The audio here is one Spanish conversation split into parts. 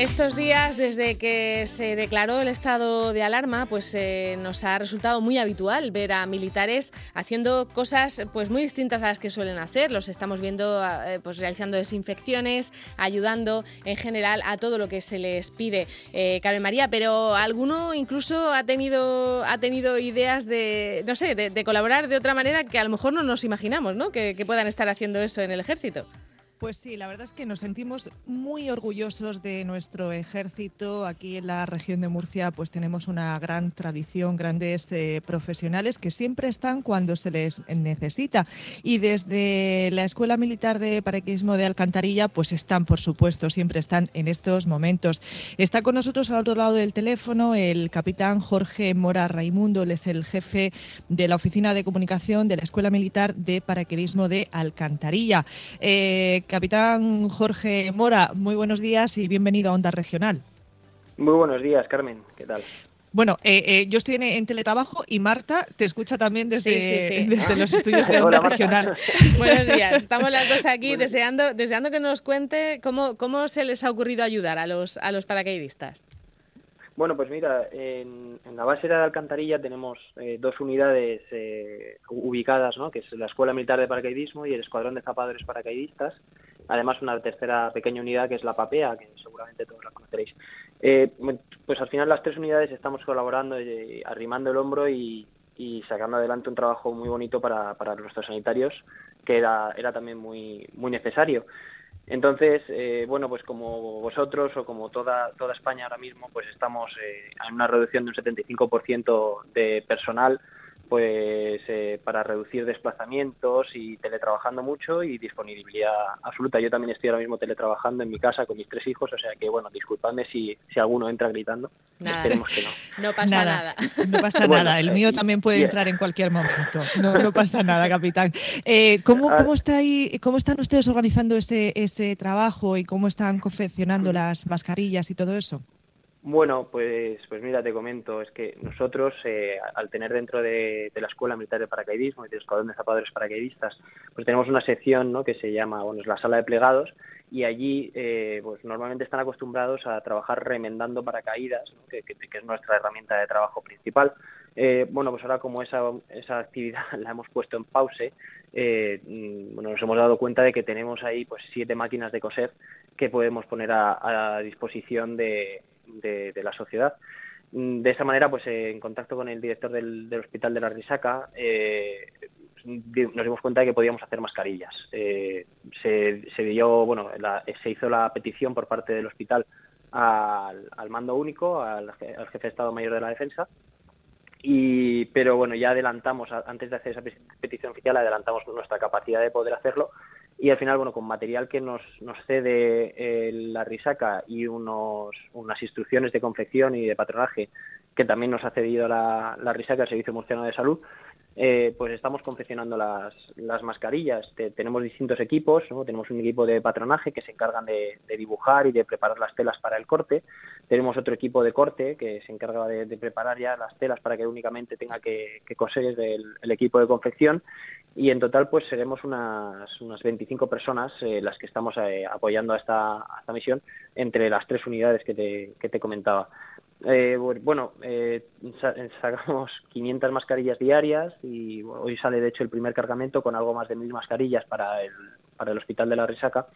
Estos días, desde que se declaró el estado de alarma, pues eh, nos ha resultado muy habitual ver a militares haciendo cosas pues muy distintas a las que suelen hacer. Los estamos viendo eh, pues realizando desinfecciones, ayudando en general a todo lo que se les pide. Eh, Carmen María, pero alguno incluso ha tenido ha tenido ideas de no sé de, colaborar de otra manera que a lo mejor no nos imaginamos, ¿no? que puedan estar haciendo eso en el ejército. Pues sí, la verdad es que nos sentimos muy orgullosos de nuestro ejército. Aquí en la región de Murcia pues tenemos una gran tradición, grandes eh, profesionales que siempre están cuando se les necesita. Y desde la Escuela Militar de Paraquismo de Alcantarilla pues están, por supuesto, siempre están en estos momentos. Está con nosotros al otro lado del teléfono el capitán Jorge Mora Raimundo, él es el jefe de la Oficina de Comunicación de la Escuela Militar de Paraquedismo de Alcantarilla. Eh, Capitán Jorge Mora, muy buenos días y bienvenido a Onda Regional. Muy buenos días, Carmen. ¿Qué tal? Bueno, eh, eh, yo estoy en, teletrabajo y Marta te escucha también desde, desde los estudios de Onda Regional. Buenos días, estamos las dos aquí deseando, deseando que nos cuente cómo, cómo se les ha ocurrido ayudar a los, a los paracaidistas. Bueno, pues mira, en, la base de Alcantarilla tenemos eh, dos unidades eh, ubicadas, ¿no? que es la Escuela Militar de Paracaidismo y el Escuadrón de Zapadores Paracaidistas. Además, una tercera pequeña unidad que es la PAPEA, que seguramente todos la conoceréis. Eh, pues al final las tres unidades estamos colaborando, arrimando el hombro y, sacando adelante un trabajo muy bonito para, para nuestros sanitarios, que era, era también muy, muy necesario. Entonces, eh, bueno, pues como vosotros o como toda, toda España ahora mismo, pues estamos eh, en una reducción de un 75% de personal pues eh, para reducir desplazamientos y teletrabajando mucho y disponibilidad absoluta. Yo también estoy ahora mismo teletrabajando en mi casa con mis tres hijos, o sea que bueno, disculpadme si, si alguno entra gritando. Esperemos que no. No pasa nada. No pasa nada. El mío también puede entrar en cualquier momento. No, no pasa nada, capitán. Eh, ¿cómo, ah. ¿cómo, está ahí, ¿Cómo están ustedes organizando ese, ese trabajo y cómo están confeccionando las mascarillas y todo eso? Bueno, pues, pues mira, te comento, es que nosotros, eh, al tener dentro de, la Escuela Militar de Paracaidismo y del Escuadrón de Zapadores Paracaidistas, pues tenemos una sección ¿no? que se llama, bueno, es la sala de plegados, y allí eh, pues normalmente están acostumbrados a trabajar remendando paracaídas, que, es nuestra herramienta de trabajo principal. Eh, bueno, pues ahora como esa, esa actividad la hemos puesto en pause, mm, bueno, nos hemos dado cuenta de que tenemos ahí pues siete máquinas de coser que podemos poner a disposición de, de, la sociedad. Mm, de esa manera, pues en contacto con el director del, Hospital de la Risaca, eh, nos dimos cuenta de que podíamos hacer mascarillas. Eh, se, se, dio, bueno, se hizo la petición por parte del hospital al, mando único, al, jefe de Estado Mayor de la Defensa, y pero bueno ya adelantamos antes de hacer esa petición oficial adelantamos nuestra capacidad de poder hacerlo y al final, bueno, con material que nos, nos cede eh, la risaca y unos, unas instrucciones de confección y de patronaje que también nos ha cedido la, la risaca, el Servicio Murciano de Salud, eh, pues estamos confeccionando las, las mascarillas. tenemos distintos equipos, tenemos un equipo de patronaje que se encargan de, dibujar y de preparar las telas para el corte. Tenemos otro equipo de corte que se encarga de, preparar ya las telas para que únicamente tenga que, coser el, el, equipo de confección. Y en total, pues seremos unas, unas 25 personas eh, las que estamos eh, apoyando a esta, esta misión entre las tres unidades que te, que te comentaba. Eh, bueno, eh, sacamos 500 mascarillas diarias y hoy sale de hecho el primer cargamento con algo más de mil mascarillas para el, para el Hospital de la Risaca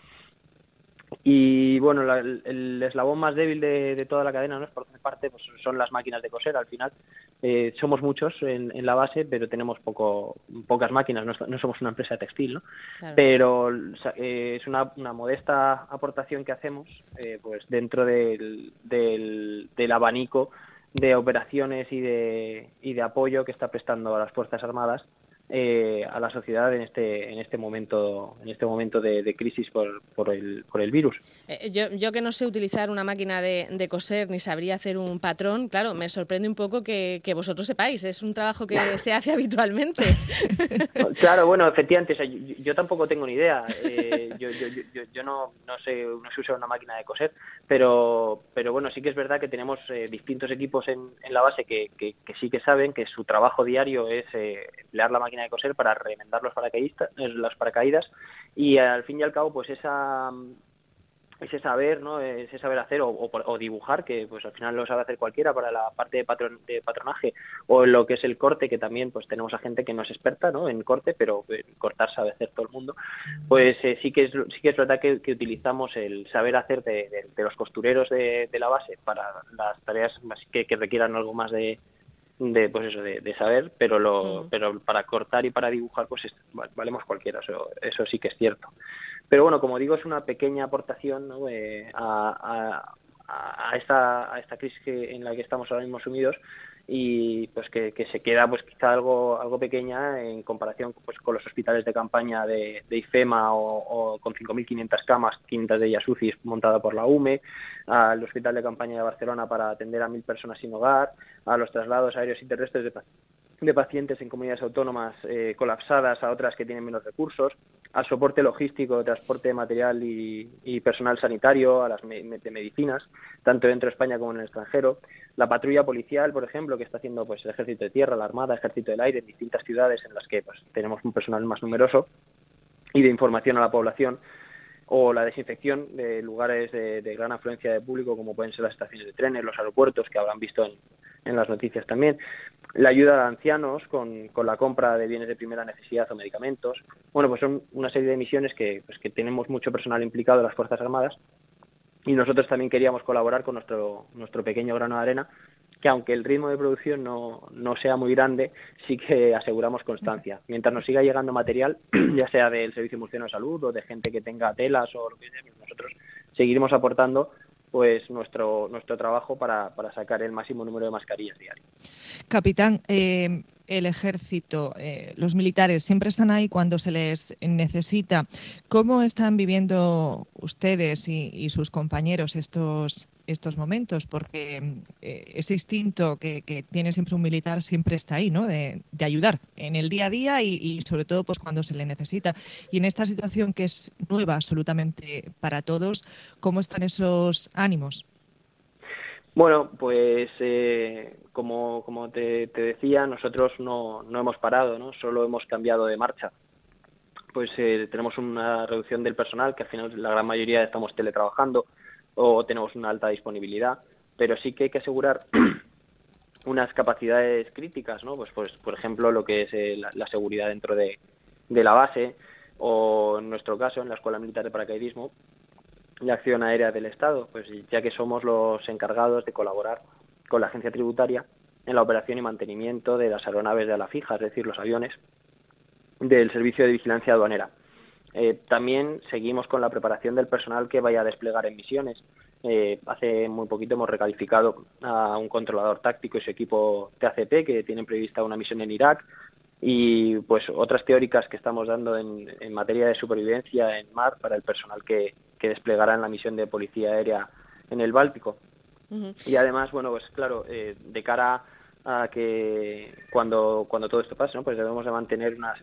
y bueno, el, eslabón más débil de, toda la cadena, ¿no? por parte, pues son las máquinas de coser. Al final, eh, somos muchos en, la base, pero tenemos poco, pocas máquinas. No, somos una empresa textil, ¿no? Pero eh, es una, modesta aportación que hacemos, eh, pues dentro del, del, del abanico de operaciones y de, y de apoyo que está prestando a las fuerzas armadas eh, a la sociedad en este en este momento en este momento de, crisis por, por, el, por el virus. Eh, yo, yo que no sé utilizar una máquina de, coser ni sabría hacer un patrón, claro, me sorprende un poco que, vosotros sepáis. Es un trabajo que se hace habitualmente. claro, bueno, efectivamente, yo, tampoco tengo ni idea. Eh, yo, yo, yo, yo, no, no sé no sé usar una máquina de coser, pero pero bueno, sí que es verdad que tenemos distintos equipos en, en la base que, que, sí que saben que su trabajo diario es emplear la máquina de coser para remendar los paracaidistas, eh, las paracaídas. Y al fin y al cabo pues esa ese saber, ¿no? ese saber hacer o, dibujar, que pues al final lo sabe hacer cualquiera para la parte de, patron, de patronaje, o lo que es el corte, que también pues tenemos a gente que no es experta ¿no? en corte, pero cortar sabe hacer todo el mundo, pues eh, sí que es sí que es verdad que, utilizamos el saber hacer de, los costureros de, la base para las tareas que requieran algo más de, de pues eso de, saber pero lo pero para cortar y para dibujar pues valemos cualquiera eso eso sí que es cierto. Pero bueno, como digo, es una pequeña aportación eh, a, esta, a esta crisis en la que estamos ahora mismo sumidos y pues que, se queda pues quizá algo algo pequeña en comparación pues con los hospitales de campaña de, IFEMA o, con 5.500 camas, 500 de ellas UCI montada por la UME, al hospital de campaña de Barcelona para atender a mil personas sin hogar, a los traslados aéreos y terrestres de, de pacientes en comunidades autónomas eh, colapsadas a otras que tienen menos recursos, al soporte logístico, transporte de material y, personal sanitario, a las de medicinas, tanto dentro de España como en el extranjero, la patrulla policial, por ejemplo, que está haciendo pues el ejército de tierra, la armada, el ejército del aire en distintas ciudades en las que pues, tenemos un personal más numeroso y de información a la población o la desinfección de lugares de, gran afluencia de público como pueden ser las estaciones de trenes, los aeropuertos que habrán visto en las noticias también la ayuda a ancianos con, con, la compra de bienes de primera necesidad o medicamentos. Bueno, pues son una serie de misiones que, pues que tenemos mucho personal implicado en las Fuerzas Armadas y nosotros también queríamos colaborar con nuestro, nuestro pequeño grano de arena, que aunque el ritmo de producción no, no sea muy grande, sí que aseguramos constancia. Mientras nos siga llegando material, ya sea del Servicio Murciano de Salud o de gente que tenga telas o lo que sea, pues nosotros seguiremos aportando pues nuestro, nuestro trabajo para, para sacar el máximo número de mascarillas diarias. Capitán, eh, el ejército, eh, los militares siempre están ahí cuando se les necesita. ¿Cómo están viviendo ustedes y, sus compañeros estos, estos momentos? Porque eh, ese instinto que, tiene siempre un militar siempre está ahí, ¿no? De, ayudar en el día a día y, sobre todo pues cuando se le necesita. Y en esta situación que es nueva absolutamente para todos, ¿cómo están esos ánimos? Bueno, pues eh, como, como te, decía, nosotros no, no hemos parado, ¿no? solo hemos cambiado de marcha. Pues eh, tenemos una reducción del personal, que al final la gran mayoría estamos teletrabajando o tenemos una alta disponibilidad, pero sí que hay que asegurar unas capacidades críticas, ¿no? Pues, pues por ejemplo, lo que es eh, la, seguridad dentro de, de la base o en nuestro caso en la Escuela Militar de Paracaidismo, la acción aérea del Estado, pues ya que somos los encargados de colaborar con la agencia tributaria en la operación y mantenimiento de las aeronaves de ala fija, es decir, los aviones del Servicio de Vigilancia Aduanera. Eh, también seguimos con la preparación del personal que vaya a desplegar en misiones. Eh, hace muy poquito hemos recalificado a un controlador táctico y su equipo TACP que tienen prevista una misión en Irak y pues otras teóricas que estamos dando en, materia de supervivencia en mar para el personal que, que, desplegará en la misión de policía aérea en el Báltico. Y además, bueno, pues claro, eh, de cara a que cuando, cuando todo esto pase, ¿no? pues debemos de mantener unas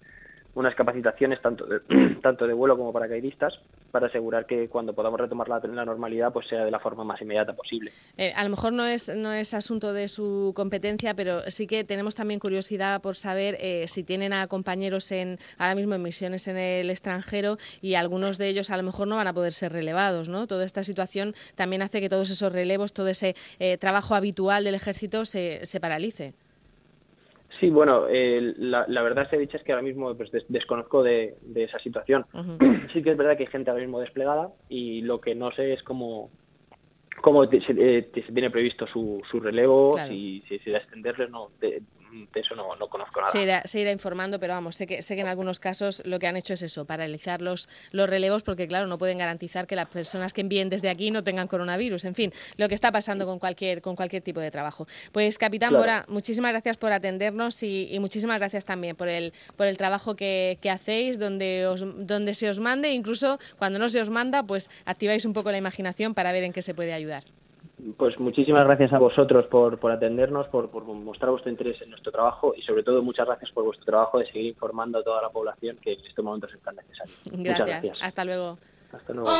unas capacitaciones tanto de, tanto de vuelo como paracaidistas para asegurar que cuando podamos retomar la, normalidad pues sea de la forma más inmediata posible. Eh, a lo mejor no es, no es asunto de su competencia, pero sí que tenemos también curiosidad por saber eh, si tienen a compañeros en ahora mismo en misiones en el extranjero y algunos de ellos a lo mejor no van a poder ser relevados. ¿no? Toda esta situación también hace que todos esos relevos, todo ese eh, trabajo habitual del ejército se, se paralice. Sí, bueno, la, verdad se dicha es que ahora mismo pues, desconozco de, esa situación. Sí que es verdad que hay gente ahora mismo desplegada y lo que no sé es cómo, cómo se, eh, tiene previsto su, su relevo, si, si, si extenderles, no, de eso no, conozco nada. Se irá, informando, pero vamos, sé que, sé que en algunos casos lo que han hecho es eso, paralizar los, los relevos, porque claro, no pueden garantizar que las personas que envíen desde aquí no tengan coronavirus. En fin, lo que está pasando con cualquier, con cualquier tipo de trabajo. Pues, Capitán Mora, muchísimas gracias por atendernos y, muchísimas gracias también por el, por el trabajo que, que hacéis, donde, os, donde se os mande, incluso cuando no se os manda, pues activáis un poco la imaginación para ver en qué se puede ayudar. Pues muchísimas gracias a vosotros por, por atendernos, por, por, mostrar vuestro interés en nuestro trabajo y sobre todo muchas gracias por vuestro trabajo de seguir informando a toda la población que en estos momentos es tan necesario. Gracias. Hasta luego. Hasta luego.